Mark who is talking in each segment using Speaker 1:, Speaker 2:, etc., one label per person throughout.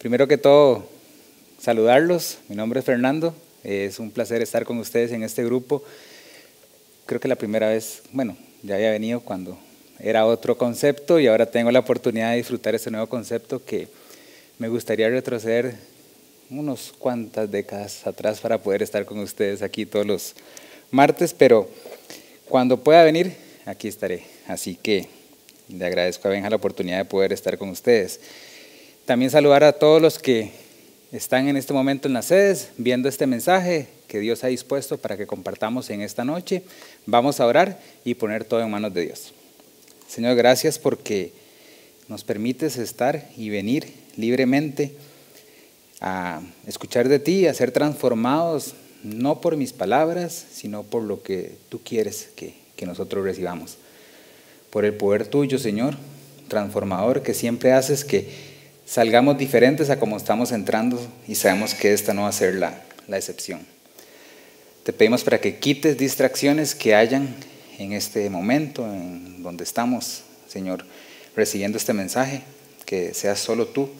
Speaker 1: Primero que todo, saludarlos. Mi nombre es Fernando. Es un placer estar con ustedes en este grupo. Creo que la primera vez, bueno, ya había venido cuando era otro concepto y ahora tengo la oportunidad de disfrutar este nuevo concepto que me gustaría retroceder unos cuantas décadas atrás para poder estar con ustedes aquí todos los martes, pero cuando pueda venir, aquí estaré. Así que le agradezco a Benja la oportunidad de poder estar con ustedes. También saludar a todos los que están en este momento en las sedes viendo este mensaje que Dios ha dispuesto para que compartamos en esta noche. Vamos a orar y poner todo en manos de Dios. Señor, gracias porque nos permites estar y venir libremente a escuchar de ti, a ser transformados, no por mis palabras, sino por lo que tú quieres que, que nosotros recibamos. Por el poder tuyo, Señor, transformador, que siempre haces que salgamos diferentes a como estamos entrando y sabemos que esta no va a ser la, la excepción. Te pedimos para que quites distracciones que hayan en este momento, en donde estamos, Señor, recibiendo este mensaje, que seas solo tú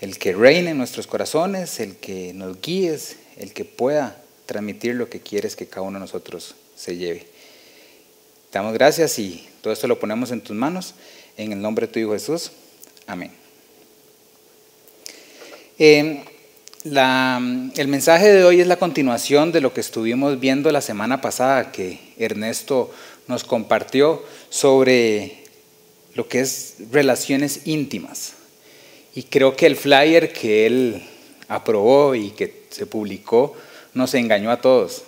Speaker 1: el que reine en nuestros corazones, el que nos guíes, el que pueda transmitir lo que quieres que cada uno de nosotros se lleve. Te damos gracias y todo esto lo ponemos en tus manos. En el nombre de tu Hijo Jesús. Amén. Eh, el mensaje de hoy es la continuación de lo que estuvimos viendo la semana pasada que Ernesto nos compartió sobre lo que es relaciones íntimas. Y creo que el flyer que él aprobó y que se publicó nos engañó a todos.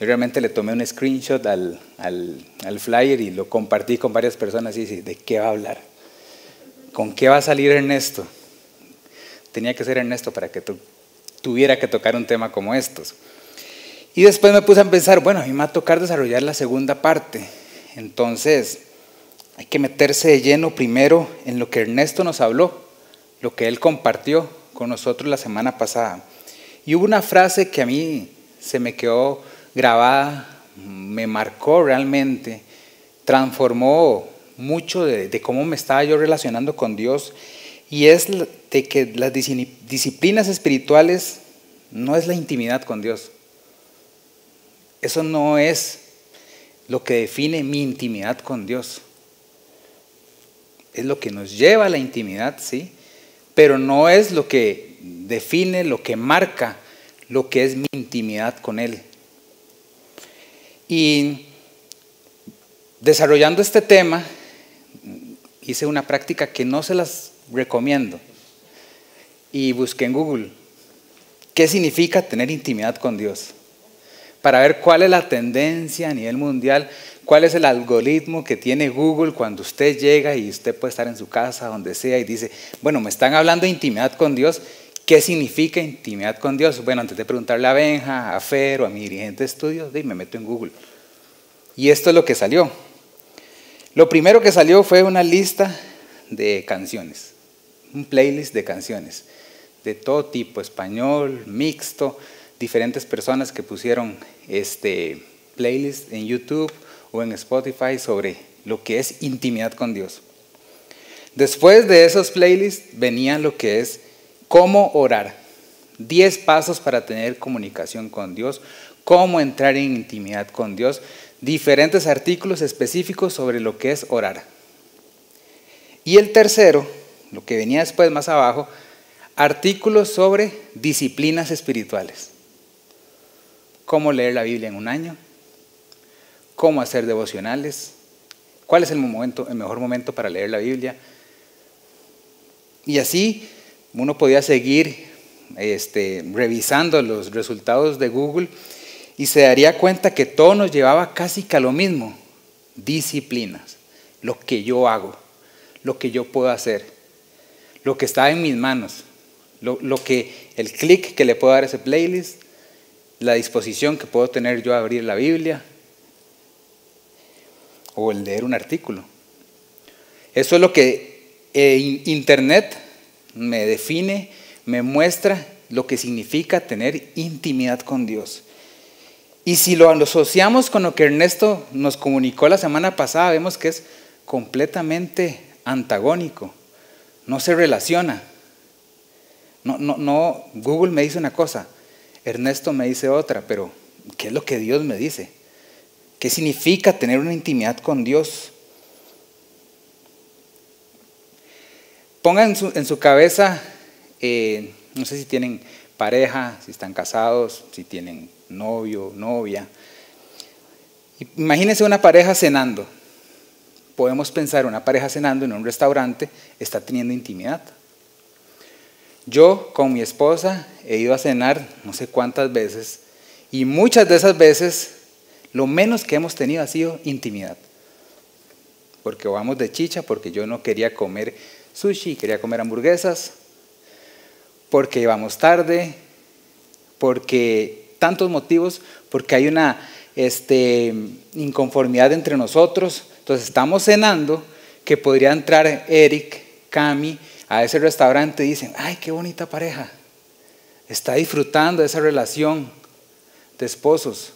Speaker 1: Yo realmente le tomé un screenshot al, al flyer y lo compartí con varias personas y dije, ¿de qué va a hablar? ¿Con qué va a salir Ernesto? Tenía que ser Ernesto para que tuviera que tocar un tema como estos. Y después me puse a pensar, bueno, a mí me va a tocar desarrollar la segunda parte. Entonces, hay que meterse de lleno primero en lo que Ernesto nos habló, lo que él compartió con nosotros la semana pasada. Y hubo una frase que a mí se me quedó grabada, me marcó realmente, transformó mucho de cómo me estaba yo relacionando con Dios y es de que las disciplinas espirituales no es la intimidad con Dios. Eso no es lo que define mi intimidad con Dios. Es lo que nos lleva a la intimidad, sí, pero no es lo que define, lo que marca lo que es mi intimidad con Él. Y desarrollando este tema, hice una práctica que no se las recomiendo. Y busqué en Google qué significa tener intimidad con Dios. Para ver cuál es la tendencia a nivel mundial, cuál es el algoritmo que tiene Google cuando usted llega y usted puede estar en su casa, donde sea, y dice, bueno, me están hablando de intimidad con Dios. ¿Qué significa intimidad con Dios? Bueno, antes de preguntarle a Benja, a Fer o a mi dirigente de estudios, me meto en Google. Y esto es lo que salió. Lo primero que salió fue una lista de canciones un playlist de canciones de todo tipo, español, mixto, diferentes personas que pusieron este playlist en YouTube o en Spotify sobre lo que es intimidad con Dios. Después de esos playlists venía lo que es cómo orar, 10 pasos para tener comunicación con Dios, cómo entrar en intimidad con Dios, diferentes artículos específicos sobre lo que es orar. Y el tercero lo que venía después más abajo, artículos sobre disciplinas espirituales. Cómo leer la Biblia en un año, cómo hacer devocionales, cuál es el, momento, el mejor momento para leer la Biblia. Y así uno podía seguir este, revisando los resultados de Google y se daría cuenta que todo nos llevaba casi que a lo mismo, disciplinas, lo que yo hago, lo que yo puedo hacer lo que está en mis manos, lo, que, el clic que le puedo dar a ese playlist, la disposición que puedo tener yo a abrir la Biblia o el leer un artículo. Eso es lo que eh, Internet me define, me muestra lo que significa tener intimidad con Dios. Y si lo asociamos con lo que Ernesto nos comunicó la semana pasada, vemos que es completamente antagónico no se relaciona. No, no, no, Google me dice una cosa, Ernesto me dice otra, pero ¿qué es lo que Dios me dice? ¿Qué significa tener una intimidad con Dios? Pongan en su, cabeza, eh, no sé si tienen pareja, si están casados, si tienen novio, novia. Imagínense una pareja cenando. Podemos pensar una pareja cenando en un restaurante está teniendo intimidad. Yo con mi esposa he ido a cenar no sé cuántas veces y muchas de esas veces lo menos que hemos tenido ha sido intimidad. Porque vamos de chicha, porque yo no quería comer sushi, quería comer hamburguesas, porque íbamos tarde, porque tantos motivos, porque hay una este, inconformidad entre nosotros. Entonces estamos cenando que podría entrar Eric, Cami, a ese restaurante y dicen, ay, qué bonita pareja. Está disfrutando de esa relación de esposos.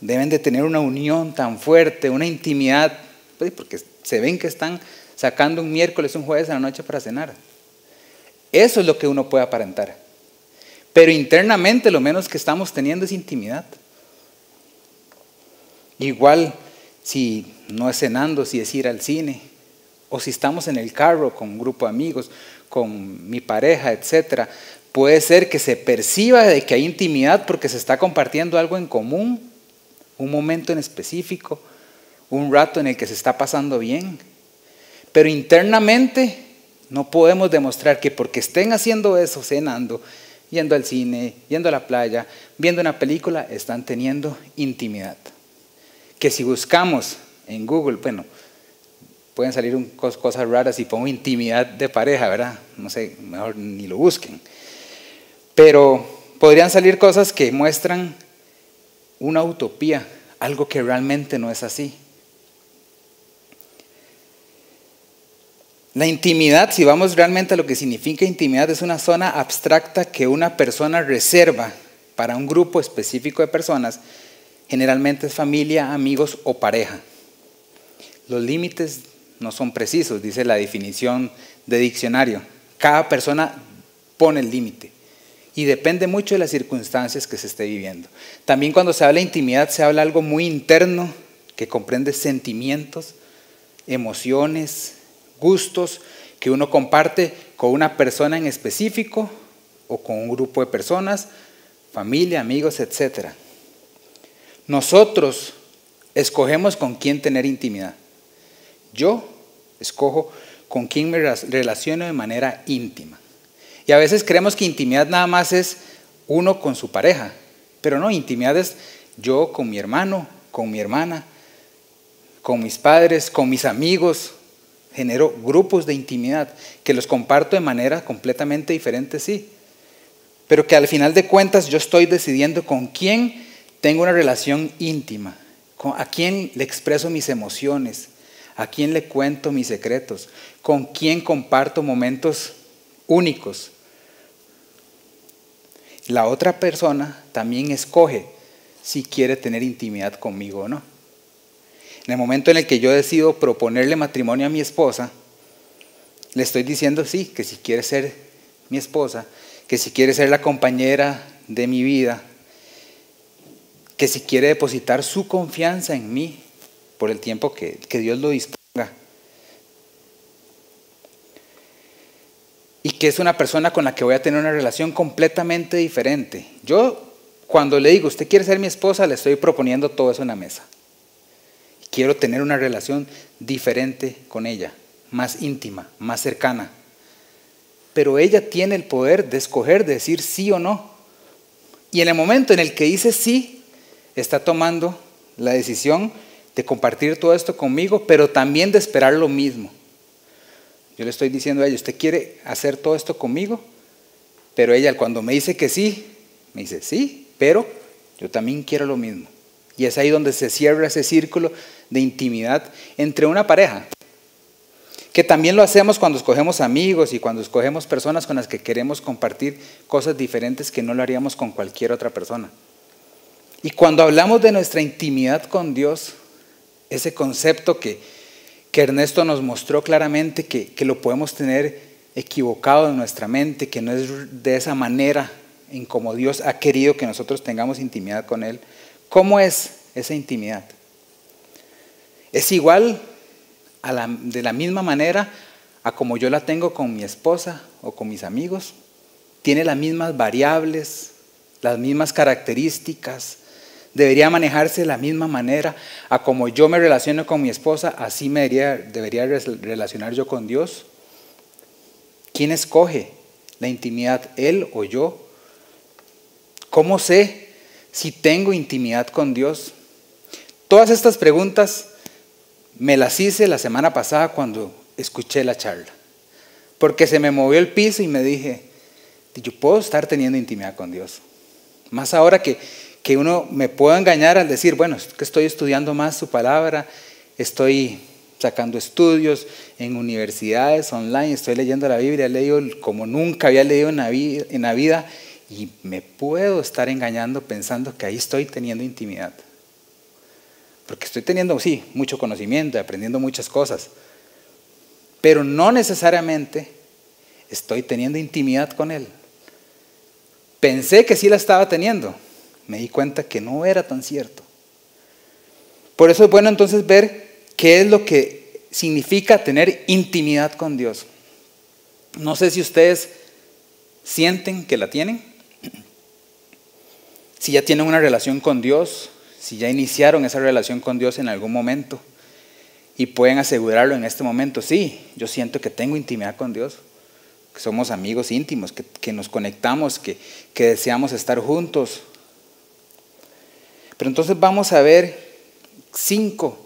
Speaker 1: Deben de tener una unión tan fuerte, una intimidad, pues, porque se ven que están sacando un miércoles, un jueves a la noche para cenar. Eso es lo que uno puede aparentar. Pero internamente lo menos que estamos teniendo es intimidad. Igual si no es cenando, si es ir al cine, o si estamos en el carro con un grupo de amigos, con mi pareja, etc. Puede ser que se perciba de que hay intimidad porque se está compartiendo algo en común, un momento en específico, un rato en el que se está pasando bien. Pero internamente no podemos demostrar que porque estén haciendo eso, cenando, yendo al cine, yendo a la playa, viendo una película, están teniendo intimidad. Que si buscamos en Google, bueno, pueden salir cosas raras y pongo intimidad de pareja, ¿verdad? No sé, mejor ni lo busquen. Pero podrían salir cosas que muestran una utopía, algo que realmente no es así. La intimidad, si vamos realmente a lo que significa intimidad, es una zona abstracta que una persona reserva para un grupo específico de personas, generalmente es familia, amigos o pareja. Los límites no son precisos, dice la definición de diccionario. Cada persona pone el límite y depende mucho de las circunstancias que se esté viviendo. También cuando se habla de intimidad se habla algo muy interno que comprende sentimientos, emociones, gustos que uno comparte con una persona en específico o con un grupo de personas, familia, amigos, etc. Nosotros escogemos con quién tener intimidad. Yo escojo con quién me relaciono de manera íntima. Y a veces creemos que intimidad nada más es uno con su pareja, pero no, intimidad es yo con mi hermano, con mi hermana, con mis padres, con mis amigos. Genero grupos de intimidad que los comparto de manera completamente diferente, sí. Pero que al final de cuentas yo estoy decidiendo con quién tengo una relación íntima, a quién le expreso mis emociones, ¿A quién le cuento mis secretos? ¿Con quién comparto momentos únicos? La otra persona también escoge si quiere tener intimidad conmigo o no. En el momento en el que yo decido proponerle matrimonio a mi esposa, le estoy diciendo sí, que si quiere ser mi esposa, que si quiere ser la compañera de mi vida, que si quiere depositar su confianza en mí, por el tiempo que, Dios lo disponga. Y que es una persona con la que voy a tener una relación completamente diferente. Yo, cuando le digo, usted quiere ser mi esposa, le estoy proponiendo todo eso en la mesa. Quiero tener una relación diferente con ella, más íntima, más cercana. Pero ella tiene el poder de escoger, de decir sí o no. Y en el momento en el que dice sí, está tomando la decisión de compartir todo esto conmigo, pero también de esperar lo mismo. Yo le estoy diciendo a ella, ¿usted quiere hacer todo esto conmigo? Pero ella cuando me dice que sí, me dice, sí, pero yo también quiero lo mismo. Y es ahí donde se cierra ese círculo de intimidad entre una pareja. Que también lo hacemos cuando escogemos amigos y cuando escogemos personas con las que queremos compartir cosas diferentes que no lo haríamos con cualquier otra persona. Y cuando hablamos de nuestra intimidad con Dios, ese concepto que, Ernesto nos mostró claramente que, que lo podemos tener equivocado en nuestra mente, que no es de esa manera en como Dios ha querido que nosotros tengamos intimidad con Él. ¿Cómo es esa intimidad? Es igual de la misma manera a como yo la tengo con mi esposa o con mis amigos. Tiene las mismas variables, las mismas características. Debería manejarse de la misma manera a como yo me relaciono con mi esposa, así me debería, debería relacionar yo con Dios. ¿Quién escoge la intimidad, él o yo? ¿Cómo sé si tengo intimidad con Dios? Todas estas preguntas me las hice la semana pasada cuando escuché la charla, porque se me movió el piso y me dije, yo puedo estar teniendo intimidad con Dios. Más ahora que, que uno me puedo engañar al decir, bueno, es que estoy estudiando más su palabra, estoy sacando estudios en universidades online, estoy leyendo la Biblia, he leído como nunca había leído en la, vida, en la vida y me puedo estar engañando pensando que ahí estoy teniendo intimidad. Porque estoy teniendo, sí, mucho conocimiento, aprendiendo muchas cosas, pero no necesariamente estoy teniendo intimidad con Él. Pensé que sí la estaba teniendo, me di cuenta que no era tan cierto. Por eso es bueno entonces ver qué es lo que significa tener intimidad con Dios. No sé si ustedes sienten que la tienen, si ya tienen una relación con Dios, si ya iniciaron esa relación con Dios en algún momento y pueden asegurarlo en este momento, sí, yo siento que tengo intimidad con Dios, que somos amigos íntimos, que, nos conectamos, que, deseamos estar juntos. Pero entonces vamos a ver cinco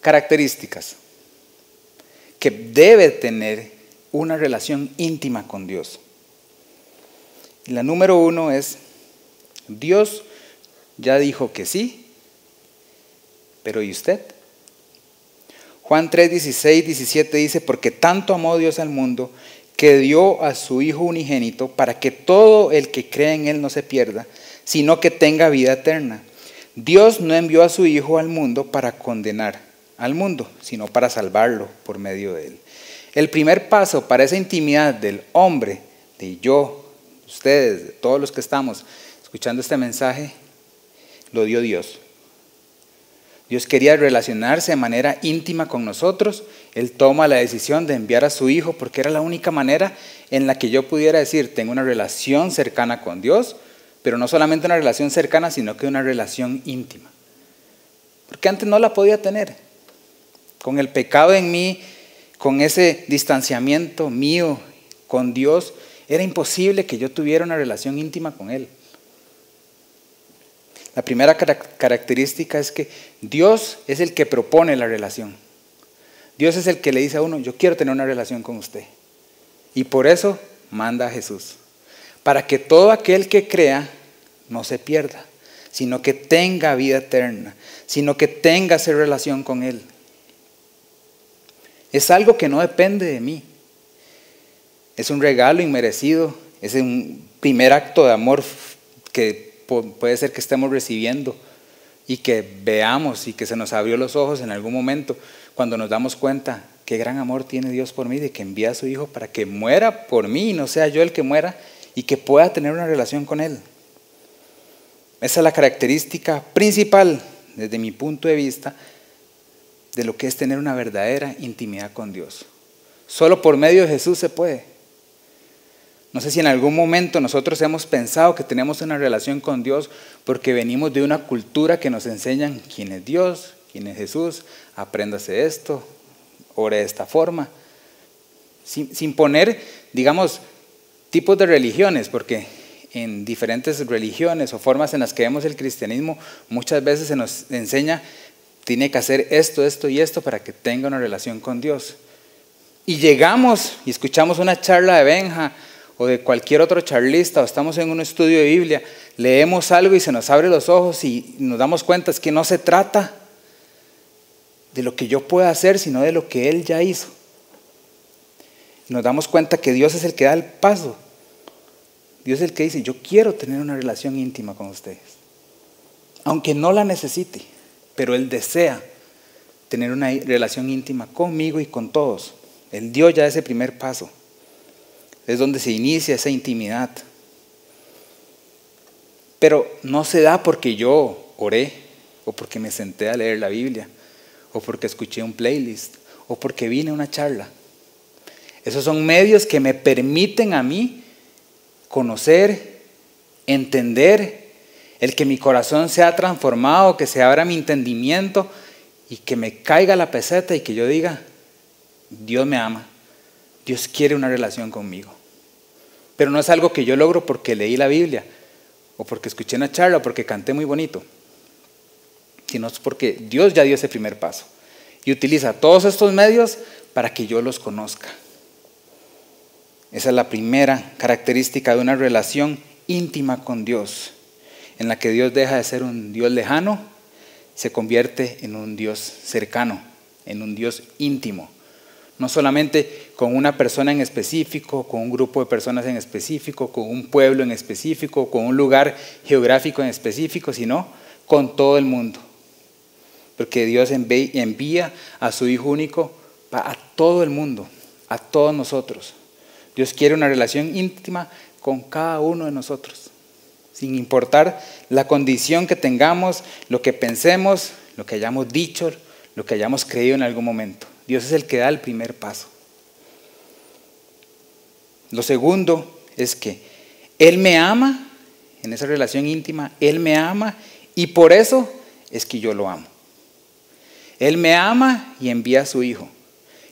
Speaker 1: características que debe tener una relación íntima con Dios. la número uno es, Dios ya dijo que sí, pero ¿y usted? Juan 3, 16, 17 dice, porque tanto amó Dios al mundo que dio a su Hijo unigénito para que todo el que cree en Él no se pierda, sino que tenga vida eterna. Dios no envió a su Hijo al mundo para condenar, al mundo, sino para salvarlo por medio de él. El primer paso para esa intimidad del hombre, de yo, ustedes, de todos los que estamos escuchando este mensaje, lo dio Dios. Dios quería relacionarse de manera íntima con nosotros. Él toma la decisión de enviar a su Hijo porque era la única manera en la que yo pudiera decir, tengo una relación cercana con Dios, pero no solamente una relación cercana, sino que una relación íntima. Porque antes no la podía tener con el pecado en mí, con ese distanciamiento mío con Dios, era imposible que yo tuviera una relación íntima con Él. La primera característica es que Dios es el que propone la relación. Dios es el que le dice a uno, yo quiero tener una relación con usted. Y por eso manda a Jesús. Para que todo aquel que crea no se pierda, sino que tenga vida eterna, sino que tenga esa relación con Él. Es algo que no depende de mí. Es un regalo inmerecido, es un primer acto de amor que puede ser que estemos recibiendo y que veamos y que se nos abrió los ojos en algún momento cuando nos damos cuenta qué gran amor tiene Dios por mí, de que envía a su Hijo para que muera por mí y no sea yo el que muera y que pueda tener una relación con Él. Esa es la característica principal, desde mi punto de vista, de lo que es tener una verdadera intimidad con Dios. Solo por medio de Jesús se puede. No sé si en algún momento nosotros hemos pensado que tenemos una relación con Dios porque venimos de una cultura que nos enseñan quién es Dios, quién es Jesús, apréndase esto, ore de esta forma. Sin, sin poner, digamos, tipos de religiones, porque en diferentes religiones o formas en las que vemos el cristianismo, muchas veces se nos enseña tiene que hacer esto, esto y esto para que tenga una relación con Dios. Y llegamos y escuchamos una charla de Benja o de cualquier otro charlista o estamos en un estudio de Biblia, leemos algo y se nos abre los ojos y nos damos cuenta es que no se trata de lo que yo pueda hacer, sino de lo que Él ya hizo. Nos damos cuenta que Dios es el que da el paso. Dios es el que dice, yo quiero tener una relación íntima con ustedes, aunque no la necesite pero Él desea tener una relación íntima conmigo y con todos. Él dio ya ese primer paso. es donde se inicia esa intimidad. Pero no se da porque yo oré, o porque me senté a leer la Biblia, o porque escuché un playlist, o porque vine a una charla. Esos son medios que me permiten a mí conocer, entender, el que mi corazón sea transformado, que se abra mi entendimiento y que me caiga la peseta y que yo diga, Dios me ama, Dios quiere una relación conmigo. Pero no es algo que yo logro porque leí la Biblia, o porque escuché una charla, o porque canté muy bonito, sino es porque Dios ya dio ese primer paso y utiliza todos estos medios para que yo los conozca. Esa es la primera característica de una relación íntima con Dios, en la que Dios deja de ser un Dios lejano, se convierte en un Dios cercano, en un Dios íntimo. No solamente con una persona en específico, con un grupo de personas en específico, con un pueblo en específico, con un lugar geográfico en específico, sino con todo el mundo. Porque Dios envía a su Hijo único a todo el mundo, a todos nosotros. Dios quiere una relación íntima con cada uno de nosotros, sin importar la condición que tengamos, lo que pensemos, lo que hayamos dicho, lo que hayamos creído en algún momento. Dios es el que da el primer paso. Lo segundo es que Él me ama, en esa relación íntima, Él me ama y por eso es que yo lo amo. Él me ama y envía a su Hijo.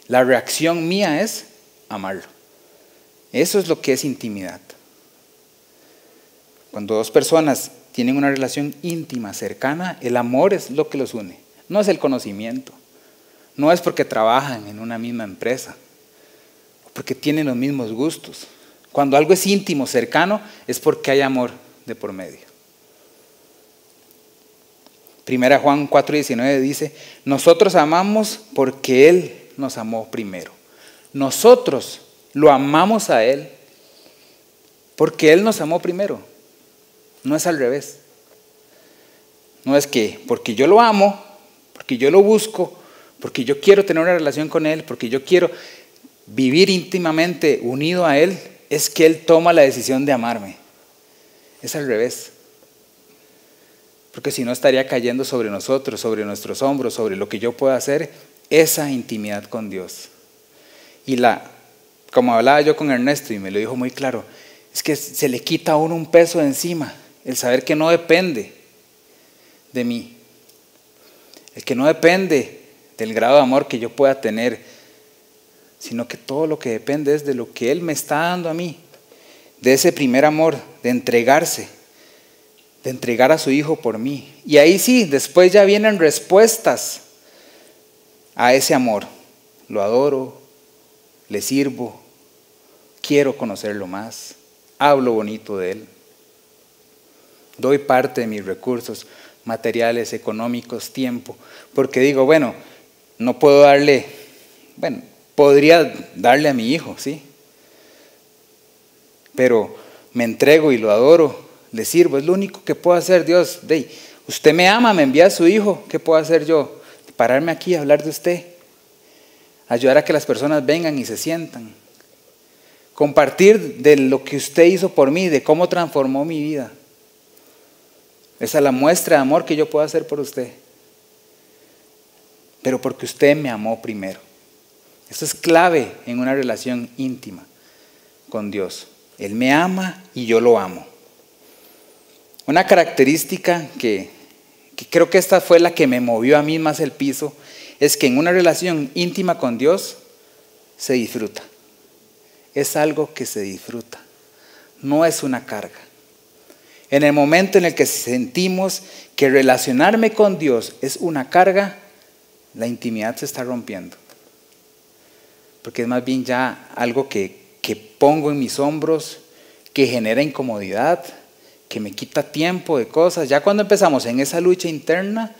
Speaker 1: La reacción mía es amarlo. Eso es lo que es intimidad. Cuando dos personas tienen una relación íntima, cercana, el amor es lo que los une. No es el conocimiento. No es porque trabajan en una misma empresa. Porque tienen los mismos gustos. Cuando algo es íntimo, cercano, es porque hay amor de por medio. Primera Juan 4:19 dice, nosotros amamos porque Él nos amó primero. Nosotros lo amamos a Él porque Él nos amó primero. No es al revés. No es que porque yo lo amo, porque yo lo busco, porque yo quiero tener una relación con Él, porque yo quiero vivir íntimamente unido a Él, es que Él toma la decisión de amarme. Es al revés. Porque si no estaría cayendo sobre nosotros, sobre nuestros hombros, sobre lo que yo pueda hacer, esa intimidad con Dios. Y la como hablaba yo con Ernesto y me lo dijo muy claro, es que se le quita a uno un peso de encima, el saber que no depende de mí, el que no depende del grado de amor que yo pueda tener, sino que todo lo que depende es de lo que Él me está dando a mí, de ese primer amor, de entregarse, de entregar a su Hijo por mí. Y ahí sí, después ya vienen respuestas a ese amor. Lo adoro, le sirvo, quiero conocerlo más, hablo bonito de Él, doy parte de mis recursos materiales, económicos, tiempo, porque digo, bueno, no puedo darle, bueno, podría darle a mi hijo, sí, pero me entrego y lo adoro, le sirvo, es lo único que puedo hacer Dios. usted me ama, me envía a su hijo, ¿qué puedo hacer yo? Pararme aquí a hablar de usted, ayudar a que las personas vengan y se sientan compartir de lo que usted hizo por mí, de cómo transformó mi vida. Esa es la muestra de amor que yo puedo hacer por usted. Pero porque usted me amó primero. Eso es clave en una relación íntima con Dios. Él me ama y yo lo amo. Una característica que, que creo que esta fue la que me movió a mí más el piso es que en una relación íntima con Dios se disfruta es algo que se disfruta, no es una carga. En el momento en el que sentimos que relacionarme con Dios es una carga, la intimidad se está rompiendo. Porque es más bien ya algo que, que pongo en mis hombros, que genera incomodidad, que me quita tiempo de cosas. Ya cuando empezamos en esa lucha interna,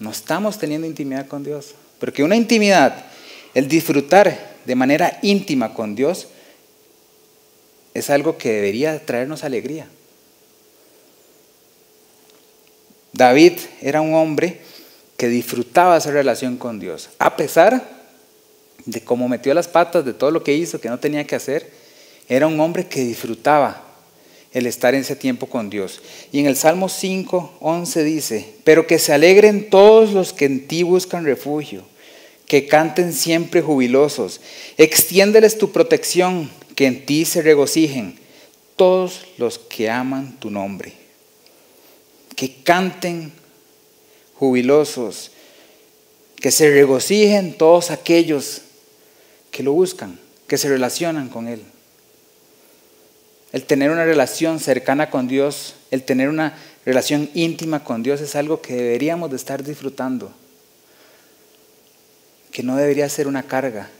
Speaker 1: no estamos teniendo intimidad con Dios. Porque una intimidad, el disfrutar de manera íntima con Dios es algo que debería traernos alegría. David era un hombre que disfrutaba esa relación con Dios, a pesar de cómo metió las patas, de todo lo que hizo, que no tenía que hacer, Era un hombre que disfrutaba el estar en ese tiempo con Dios. Y en el Salmo 5, 11 dice, pero que se alegren todos los que en ti buscan refugio, que canten siempre jubilosos, extiéndeles tu protección, que en ti se regocijen todos los que aman tu nombre, que canten jubilosos, que se regocijen todos aquellos que lo buscan, que se relacionan con Él. El tener una relación cercana con Dios, el tener una relación íntima con Dios es algo que deberíamos de estar disfrutando, que no debería ser una carga.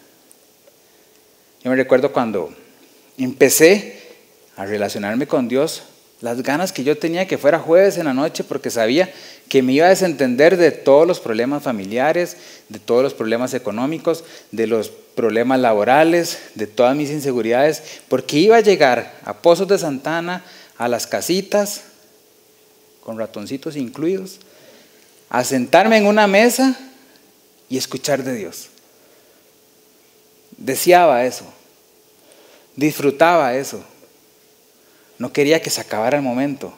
Speaker 1: Yo me recuerdo cuando empecé a relacionarme con Dios, las ganas que yo tenía que fuera jueves en la noche porque sabía que me iba a desentender de todos los problemas familiares, de todos los problemas económicos, de los problemas laborales, de todas mis inseguridades, porque iba a llegar a Pozos de Santana, a las casitas, con ratoncitos incluidos, a sentarme en una mesa y escuchar de Dios. Deseaba eso, disfrutaba eso. No quería que se acabara el momento.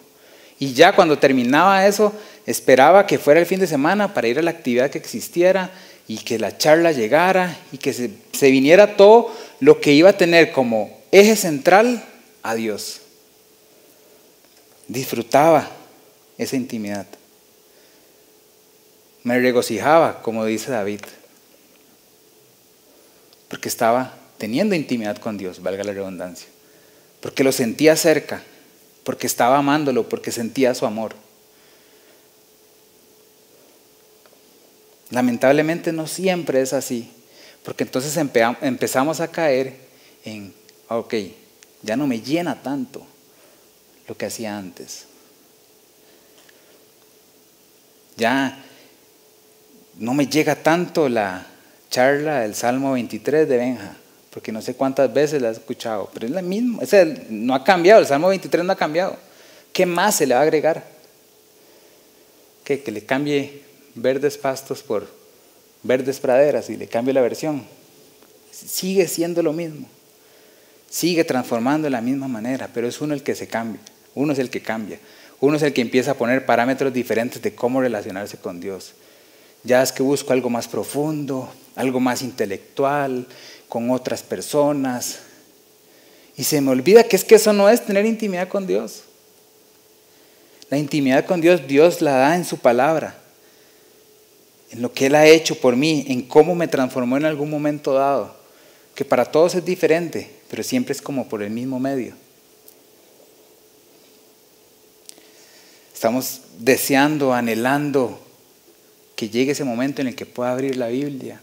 Speaker 1: Y ya cuando terminaba eso, esperaba que fuera el fin de semana para ir a la actividad que existiera y que la charla llegara y que se, viniera todo lo que iba a tener como eje central a Dios. Disfrutaba esa intimidad. Me regocijaba, como dice David, porque estaba teniendo intimidad con Dios, valga la redundancia porque lo sentía cerca, porque estaba amándolo, porque sentía su amor. Lamentablemente no siempre es así, porque entonces empezamos a caer en, ok, ya no me llena tanto lo que hacía antes. Ya no me llega tanto la charla del Salmo 23 de Benja porque no sé cuántas veces la has escuchado, pero es la misma, no ha cambiado, el Salmo 23 no ha cambiado. ¿Qué más se le va a agregar? Que le cambie verdes pastos por verdes praderas y le cambie la versión. Sigue siendo lo mismo. Sigue transformando de la misma manera, pero es uno el que se cambia. Uno es el que cambia. Uno es el que empieza a poner parámetros diferentes de cómo relacionarse con Dios. Ya es que busco algo más profundo, algo más intelectual, con otras personas. Y se me olvida que es que eso no es tener intimidad con Dios. La intimidad con Dios, Dios la da en su palabra, en lo que Él ha hecho por mí, en cómo me transformó en algún momento dado, que para todos es diferente, pero siempre es como por el mismo medio. Estamos deseando, anhelando que llegue ese momento en el que pueda abrir la Biblia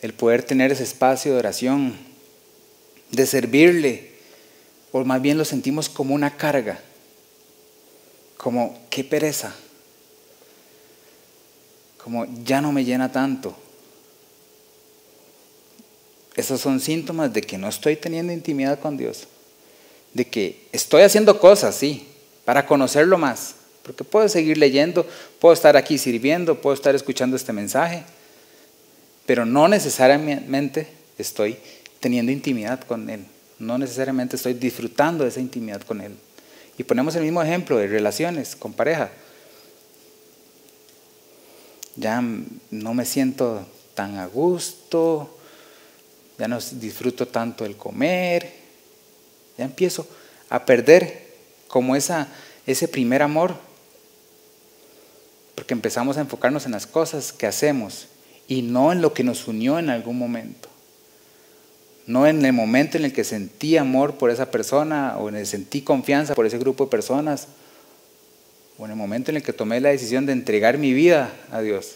Speaker 1: el poder tener ese espacio de oración, de servirle, o más bien lo sentimos como una carga, como qué pereza, como ya no me llena tanto. Esos son síntomas de que no estoy teniendo intimidad con Dios, de que estoy haciendo cosas, sí, para conocerlo más, porque puedo seguir leyendo, puedo estar aquí sirviendo, puedo estar escuchando este mensaje pero no necesariamente estoy teniendo intimidad con Él, no necesariamente estoy disfrutando de esa intimidad con Él. Y ponemos el mismo ejemplo de relaciones con pareja. Ya no me siento tan a gusto, ya no disfruto tanto el comer, ya empiezo a perder como esa, ese primer amor, porque empezamos a enfocarnos en las cosas que hacemos y no en lo que nos unió en algún momento. No en el momento en el que sentí amor por esa persona o en el que sentí confianza por ese grupo de personas o en el momento en el que tomé la decisión de entregar mi vida a Dios.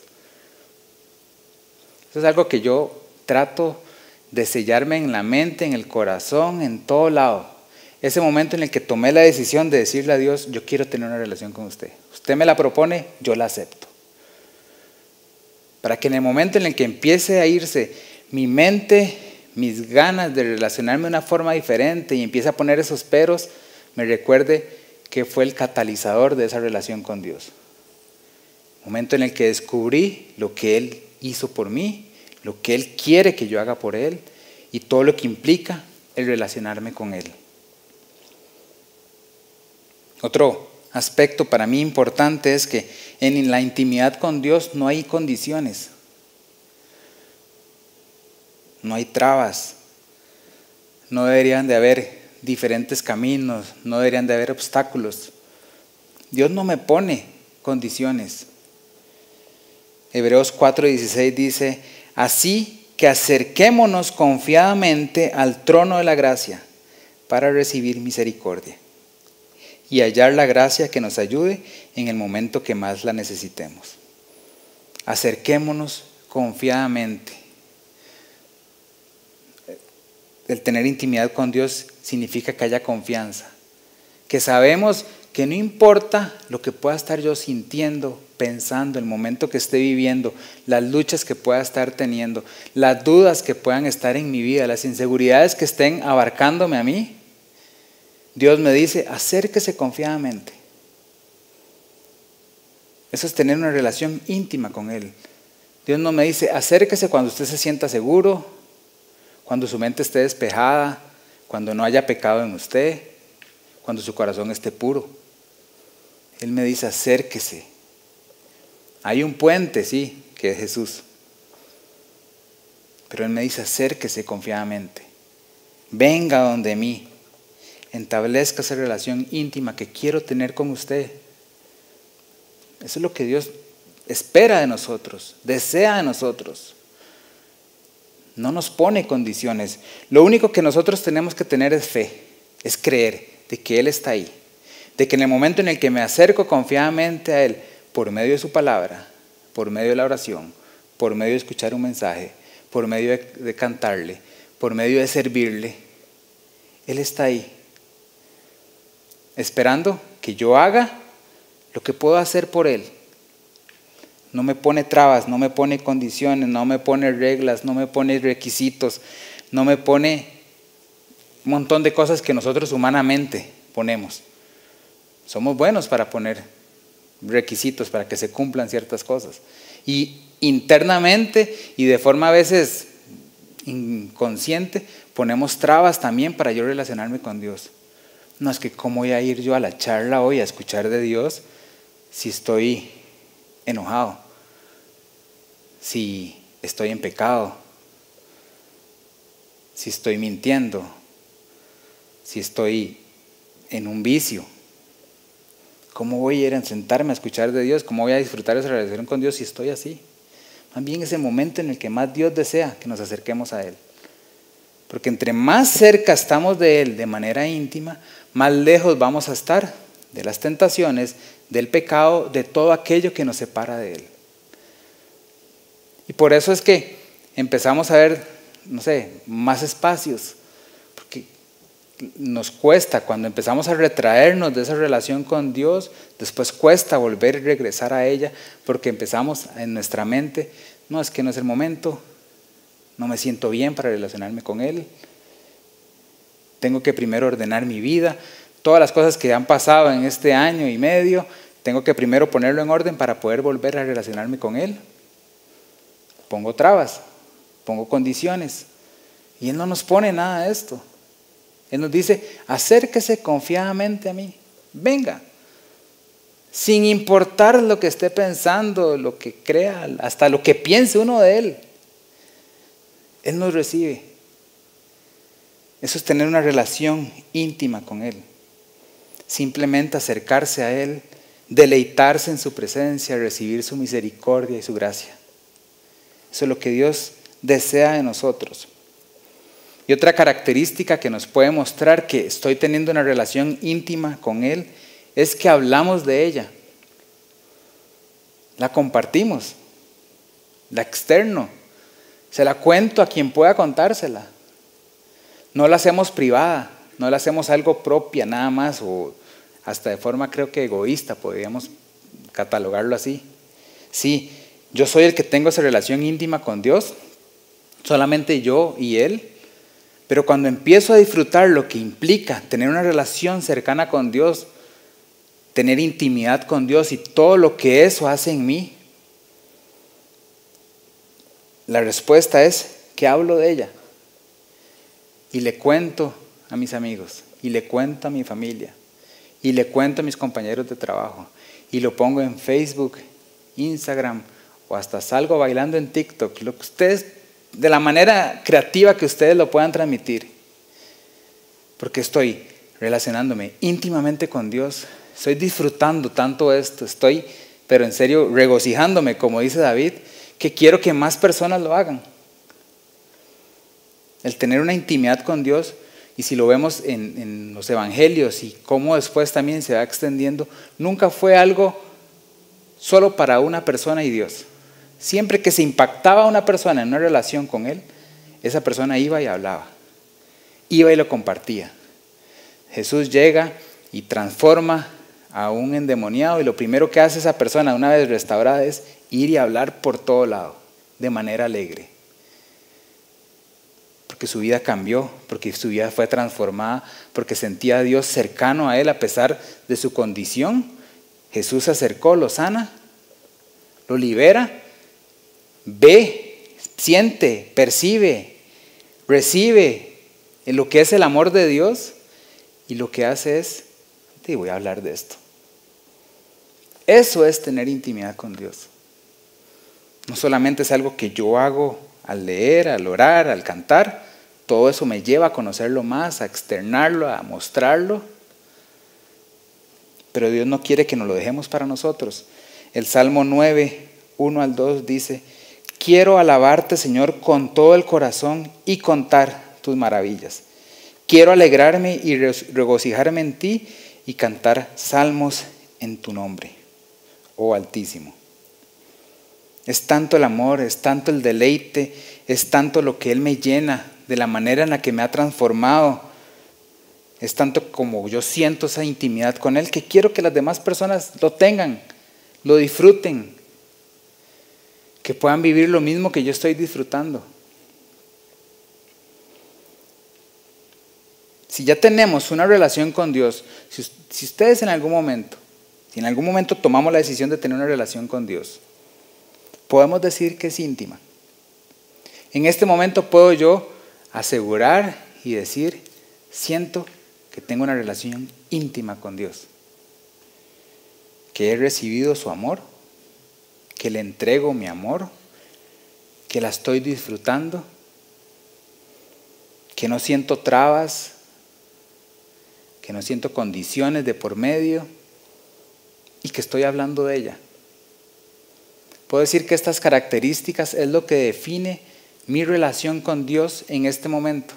Speaker 1: Eso es algo que yo trato de sellarme en la mente, en el corazón, en todo lado. Ese momento en el que tomé la decisión de decirle a Dios, yo quiero tener una relación con usted. Usted me la propone, yo la acepto para que en el momento en el que empiece a irse mi mente, mis ganas de relacionarme de una forma diferente y empiece a poner esos peros, me recuerde que fue el catalizador de esa relación con Dios. Momento en el que descubrí lo que Él hizo por mí, lo que Él quiere que yo haga por Él y todo lo que implica el relacionarme con Él. Otro aspecto para mí importante es que en la intimidad con Dios no hay condiciones, no hay trabas, no deberían de haber diferentes caminos, no deberían de haber obstáculos. Dios no me pone condiciones. Hebreos 4:16 dice, así que acerquémonos confiadamente al trono de la gracia para recibir misericordia y hallar la gracia que nos ayude en el momento que más la necesitemos. Acerquémonos confiadamente. El tener intimidad con Dios significa que haya confianza, que sabemos que no importa lo que pueda estar yo sintiendo, pensando, el momento que esté viviendo, las luchas que pueda estar teniendo, las dudas que puedan estar en mi vida, las inseguridades que estén abarcándome a mí, Dios me dice, acérquese confiadamente. Eso es tener una relación íntima con Él. Dios no me dice, acérquese cuando usted se sienta seguro, cuando su mente esté despejada, cuando no haya pecado en usted, cuando su corazón esté puro. Él me dice, acérquese. Hay un puente, sí, que es Jesús. Pero Él me dice, acérquese confiadamente. Venga donde mí establezca esa relación íntima que quiero tener con usted. Eso es lo que Dios espera de nosotros, desea de nosotros. No nos pone condiciones. Lo único que nosotros tenemos que tener es fe, es creer de que Él está ahí, de que en el momento en el que me acerco confiadamente a Él, por medio de su palabra, por medio de la oración, por medio de escuchar un mensaje, por medio de, de cantarle, por medio de servirle, Él está ahí esperando que yo haga lo que puedo hacer por Él. No me pone trabas, no me pone condiciones, no me pone reglas, no me pone requisitos, no me pone un montón de cosas que nosotros humanamente ponemos. Somos buenos para poner requisitos para que se cumplan ciertas cosas. Y internamente y de forma a veces inconsciente ponemos trabas también para yo relacionarme con Dios. No es que cómo voy a ir yo a la charla hoy a escuchar de Dios si estoy enojado, si estoy en pecado, si estoy mintiendo, si estoy en un vicio. ¿Cómo voy a ir a sentarme a escuchar de Dios? ¿Cómo voy a disfrutar esa relación con Dios si estoy así? También es el momento en el que más Dios desea que nos acerquemos a Él. Porque entre más cerca estamos de Él de manera íntima, más lejos vamos a estar de las tentaciones, del pecado, de todo aquello que nos separa de Él. Y por eso es que empezamos a ver, no sé, más espacios, porque nos cuesta, cuando empezamos a retraernos de esa relación con Dios, después cuesta volver y regresar a ella, porque empezamos en nuestra mente, no, es que no es el momento, no me siento bien para relacionarme con Él. Tengo que primero ordenar mi vida, todas las cosas que han pasado en este año y medio, tengo que primero ponerlo en orden para poder volver a relacionarme con Él. Pongo trabas, pongo condiciones. Y Él no nos pone nada de esto. Él nos dice, acérquese confiadamente a mí, venga, sin importar lo que esté pensando, lo que crea, hasta lo que piense uno de Él. Él nos recibe. Eso es tener una relación íntima con Él. Simplemente acercarse a Él, deleitarse en su presencia, recibir su misericordia y su gracia. Eso es lo que Dios desea de nosotros. Y otra característica que nos puede mostrar que estoy teniendo una relación íntima con Él es que hablamos de ella. La compartimos. La externo. Se la cuento a quien pueda contársela. No la hacemos privada, no la hacemos algo propia nada más o hasta de forma creo que egoísta, podríamos catalogarlo así. Sí, yo soy el que tengo esa relación íntima con Dios, solamente yo y Él, pero cuando empiezo a disfrutar lo que implica tener una relación cercana con Dios, tener intimidad con Dios y todo lo que eso hace en mí, la respuesta es que hablo de ella. y le cuento a mis amigos, y le cuento a mi familia, y le cuento a mis compañeros de trabajo, y lo pongo en Facebook, Instagram, o hasta salgo bailando en TikTok, lo que ustedes, de la manera creativa que ustedes lo puedan transmitir, porque estoy relacionándome íntimamente con Dios, estoy disfrutando tanto esto, estoy, pero en serio, regocijándome, como dice David, que quiero que más personas lo hagan. El tener una intimidad con Dios, y si lo vemos en, los evangelios y cómo después también se va extendiendo, nunca fue algo solo para una persona y Dios. Siempre que se impactaba a una persona en una relación con Él, esa persona iba y hablaba, iba y lo compartía. Jesús llega y transforma a un endemoniado y lo primero que hace esa persona una vez restaurada es ir y hablar por todo lado, de manera alegre. Porque su vida cambió, porque su vida fue transformada, porque sentía a Dios cercano a él a pesar de su condición. Jesús se acercó, lo sana, lo libera, ve, siente, percibe, recibe en lo que es el amor de Dios y lo que hace es, te voy a hablar de esto. Eso es tener intimidad con Dios. No solamente es algo que yo hago al leer, al orar, al cantar, todo eso me lleva a conocerlo más, a externarlo, a mostrarlo. Pero Dios no quiere que nos lo dejemos para nosotros. El Salmo 9, 1 al 2 dice, quiero alabarte Señor con todo el corazón y contar tus maravillas. Quiero alegrarme y regocijarme en ti y cantar salmos en tu nombre oh Altísimo. Es tanto el amor, es tanto el deleite, es tanto lo que Él me llena, de la manera en la que me ha transformado. Es tanto como yo siento esa intimidad con Él que quiero que las demás personas lo tengan, lo disfruten, que puedan vivir lo mismo que yo estoy disfrutando. Si ya tenemos una relación con Dios, si, si ustedes en algún momento si en algún momento tomamos la decisión de tener una relación con Dios, podemos decir que es íntima. En este momento puedo yo asegurar y decir, siento que tengo una relación íntima con Dios, que he recibido su amor, que le entrego mi amor, que la estoy disfrutando, que no siento trabas, que no siento condiciones de por medio, y que estoy hablando de ella. Puedo decir que estas características es lo que define mi relación con Dios en este momento.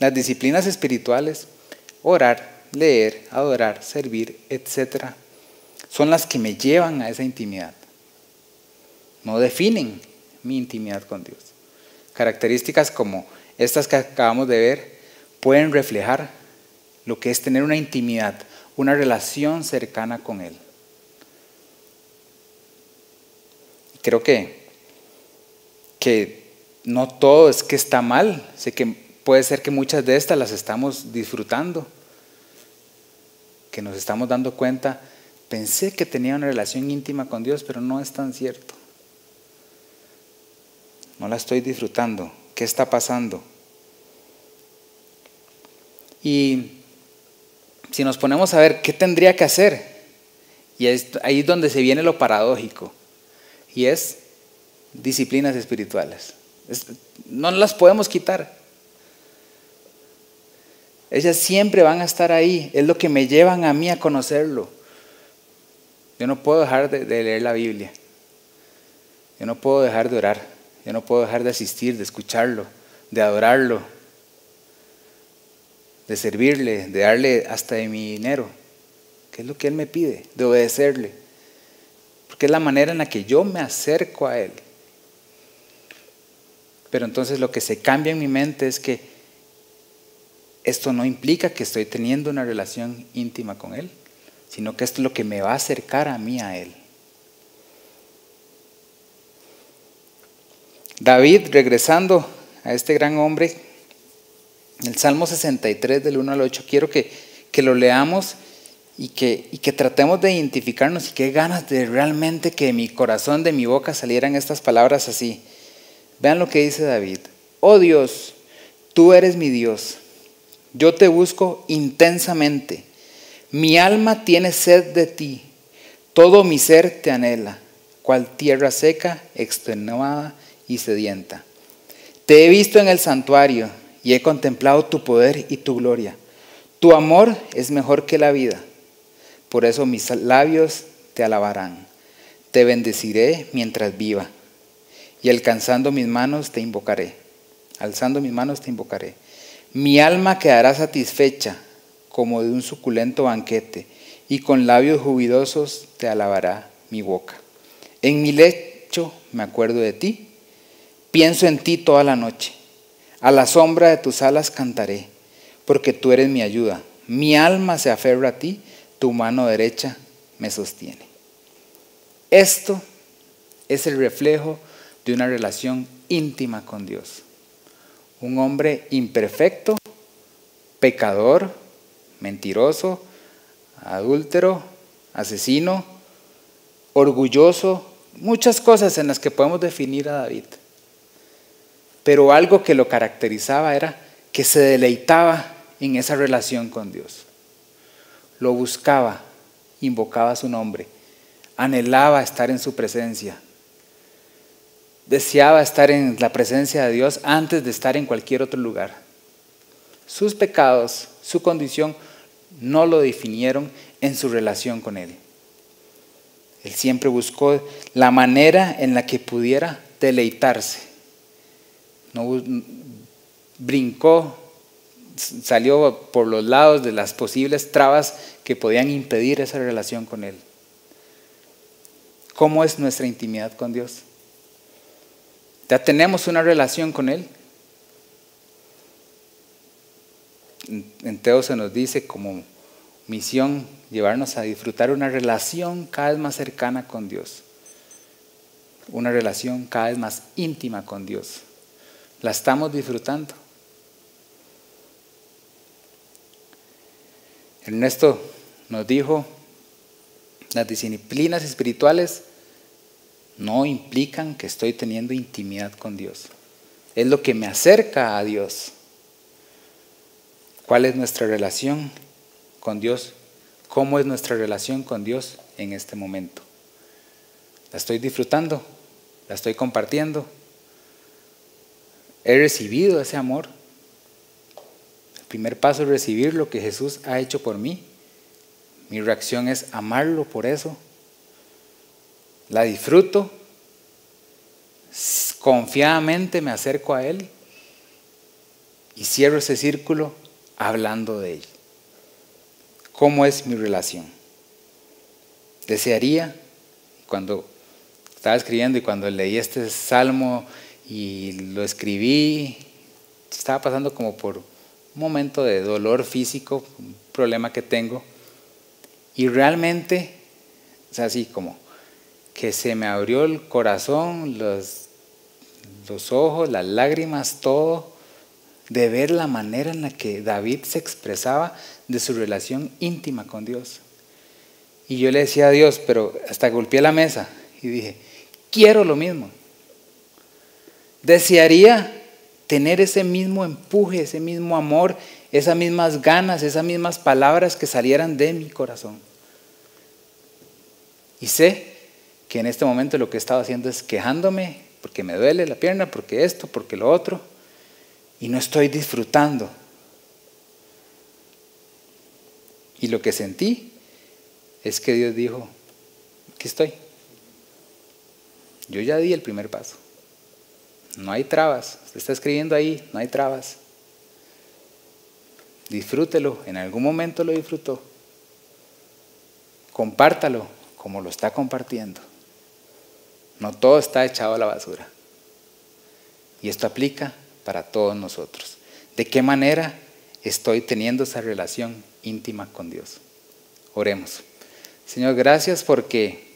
Speaker 1: Las disciplinas espirituales, orar, leer, adorar, servir, etc., son las que me llevan a esa intimidad. No definen mi intimidad con Dios. Características como estas que acabamos de ver pueden reflejar lo que es tener una intimidad una relación cercana con Él. Creo que, que no todo es que está mal, sé que puede ser que muchas de estas las estamos disfrutando, que nos estamos dando cuenta, pensé que tenía una relación íntima con Dios, pero no es tan cierto. No la estoy disfrutando. ¿Qué está pasando? Y si nos ponemos a ver qué tendría que hacer, y ahí es donde se viene lo paradójico, y es disciplinas espirituales. no las podemos quitar. Ellas siempre van a estar ahí, es lo que me llevan a mí a conocerlo. Yo no puedo dejar de, de leer la Biblia, yo no puedo dejar de orar, yo no puedo dejar de asistir, de escucharlo, de adorarlo, de servirle, de darle hasta de mi dinero, que es lo que Él me pide, de obedecerle, porque es la manera en la que yo me acerco a Él. Pero entonces lo que se cambia en mi mente es que esto no implica que estoy teniendo una relación íntima con Él, sino que esto es lo que me va a acercar a mí a Él. David, regresando a este gran hombre, el Salmo 63 del 1 al 8, quiero que, que lo leamos y que, y que tratemos de identificarnos y qué ganas de realmente que de mi corazón, de mi boca salieran estas palabras así. Vean lo que dice David. Oh Dios, tú eres mi Dios. Yo te busco intensamente. Mi alma tiene sed de ti. Todo mi ser te anhela, cual tierra seca, extenuada y sedienta. Te he visto en el santuario y he contemplado tu poder y tu gloria. Tu amor es mejor que la vida. Por eso mis labios te alabarán. Te bendeciré mientras viva. Y alcanzando mis manos te invocaré. Alzando mis manos te invocaré. Mi alma quedará satisfecha como de un suculento banquete, y con labios jubilosos te alabará mi boca. En mi lecho me acuerdo de ti, pienso en ti toda la noche. A la sombra de tus alas cantaré, porque tú eres mi ayuda. Mi alma se aferra a ti, tu mano derecha me sostiene. Esto es el reflejo de una relación íntima con Dios. Un hombre imperfecto, pecador, mentiroso, adúltero, asesino, orgulloso, muchas cosas en las que podemos definir a David. Pero algo que lo caracterizaba era que se deleitaba en esa relación con Dios. Lo buscaba, invocaba su nombre, anhelaba estar en su presencia, deseaba estar en la presencia de Dios antes de estar en cualquier otro lugar. Sus pecados, su condición, no lo definieron en su relación con Él. Él siempre buscó la manera en la que pudiera deleitarse. Brincó, salió por los lados de las posibles trabas que podían impedir esa relación con Él. ¿Cómo es nuestra intimidad con Dios? ¿Ya tenemos una relación con Él? En Teo se nos dice como misión llevarnos a disfrutar una relación cada vez más cercana con Dios, una relación cada vez más íntima con Dios. ¿La estamos disfrutando? Ernesto nos dijo, las disciplinas espirituales no implican que estoy teniendo intimidad con Dios. Es lo que me acerca a Dios. ¿Cuál es nuestra relación con Dios? ¿Cómo es nuestra relación con Dios en este momento? ¿La estoy disfrutando? ¿La estoy compartiendo? ¿He recibido ese amor? El primer paso es recibir lo que Jesús ha hecho por mí. Mi reacción es amarlo por eso. La disfruto. Confiadamente me acerco a Él y cierro ese círculo hablando de Él. ¿Cómo es mi relación? Desearía, cuando estaba escribiendo y cuando leí este salmo y lo escribí, estaba pasando como por un momento de dolor físico, un problema que tengo, y realmente, sea, así como que se me abrió el corazón, los, los ojos, las lágrimas, todo, de ver la manera en la que David se expresaba de su relación íntima con Dios. Y yo le decía a Dios, pero hasta golpeé la mesa y dije, quiero lo mismo. Desearía tener ese mismo empuje, ese mismo amor, esas mismas ganas, esas mismas palabras que salieran de mi corazón. Y sé que en este momento lo que he estado haciendo es quejándome porque me duele la pierna, porque esto, porque lo otro y no estoy disfrutando. Y lo que sentí es que Dios dijo, aquí estoy. Yo ya di el primer paso. No hay trabas. Usted está escribiendo ahí, no hay trabas. Disfrútelo. En algún momento lo disfrutó. Compártalo como lo está compartiendo. No todo está echado a la basura. Y esto aplica para todos nosotros. ¿De qué manera estoy teniendo esa relación íntima con Dios? Oremos. Señor, gracias porque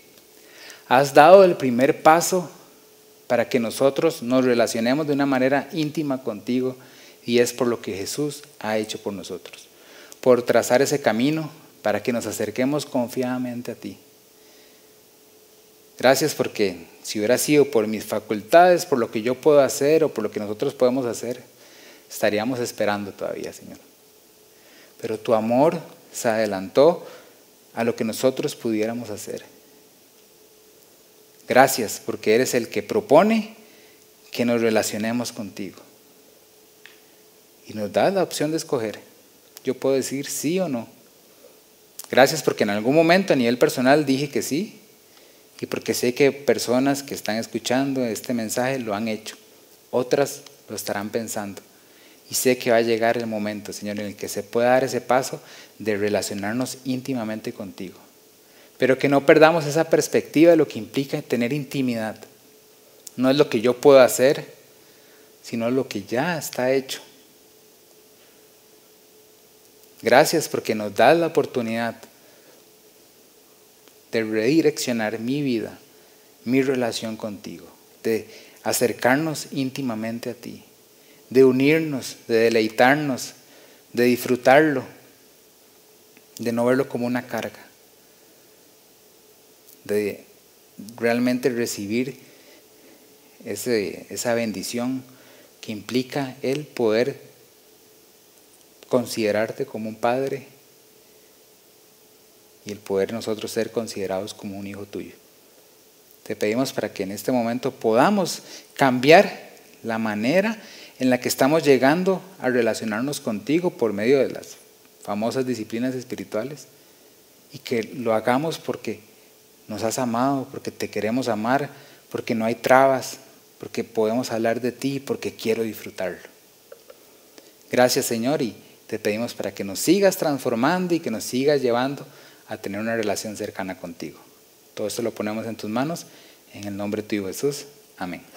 Speaker 1: has dado el primer paso para que nosotros nos relacionemos de una manera íntima contigo y es por lo que Jesús ha hecho por nosotros, por trazar ese camino para que nos acerquemos confiadamente a ti. Gracias porque si hubiera sido por mis facultades, por lo que yo puedo hacer o por lo que nosotros podemos hacer, estaríamos esperando todavía, Señor. Pero tu amor se adelantó a lo que nosotros pudiéramos hacer. Gracias porque eres el que propone que nos relacionemos contigo. Y nos da la opción de escoger. Yo puedo decir sí o no. Gracias porque en algún momento a nivel personal dije que sí y porque sé que personas que están escuchando este mensaje lo han hecho. Otras lo estarán pensando. Y sé que va a llegar el momento, Señor, en el que se pueda dar ese paso de relacionarnos íntimamente contigo. Pero que no perdamos esa perspectiva de lo que implica tener intimidad. No es lo que yo puedo hacer, sino lo que ya está hecho. Gracias porque nos das la oportunidad de redireccionar mi vida, mi relación contigo, de acercarnos íntimamente a ti, de unirnos, de deleitarnos, de disfrutarlo, de no verlo como una carga, de realmente recibir ese, esa bendición que implica el poder considerarte como un padre y el poder nosotros ser considerados como un hijo tuyo. Te pedimos para que en este momento podamos cambiar la manera en la que estamos llegando a relacionarnos contigo por medio de las famosas disciplinas espirituales y que lo hagamos porque nos has amado, porque te queremos amar, porque no hay trabas, porque podemos hablar de ti, porque quiero disfrutarlo. Gracias Señor y te pedimos para que nos sigas transformando y que nos sigas llevando a tener una relación cercana contigo. Todo esto lo ponemos en tus manos, en el nombre de tu Jesús. Amén.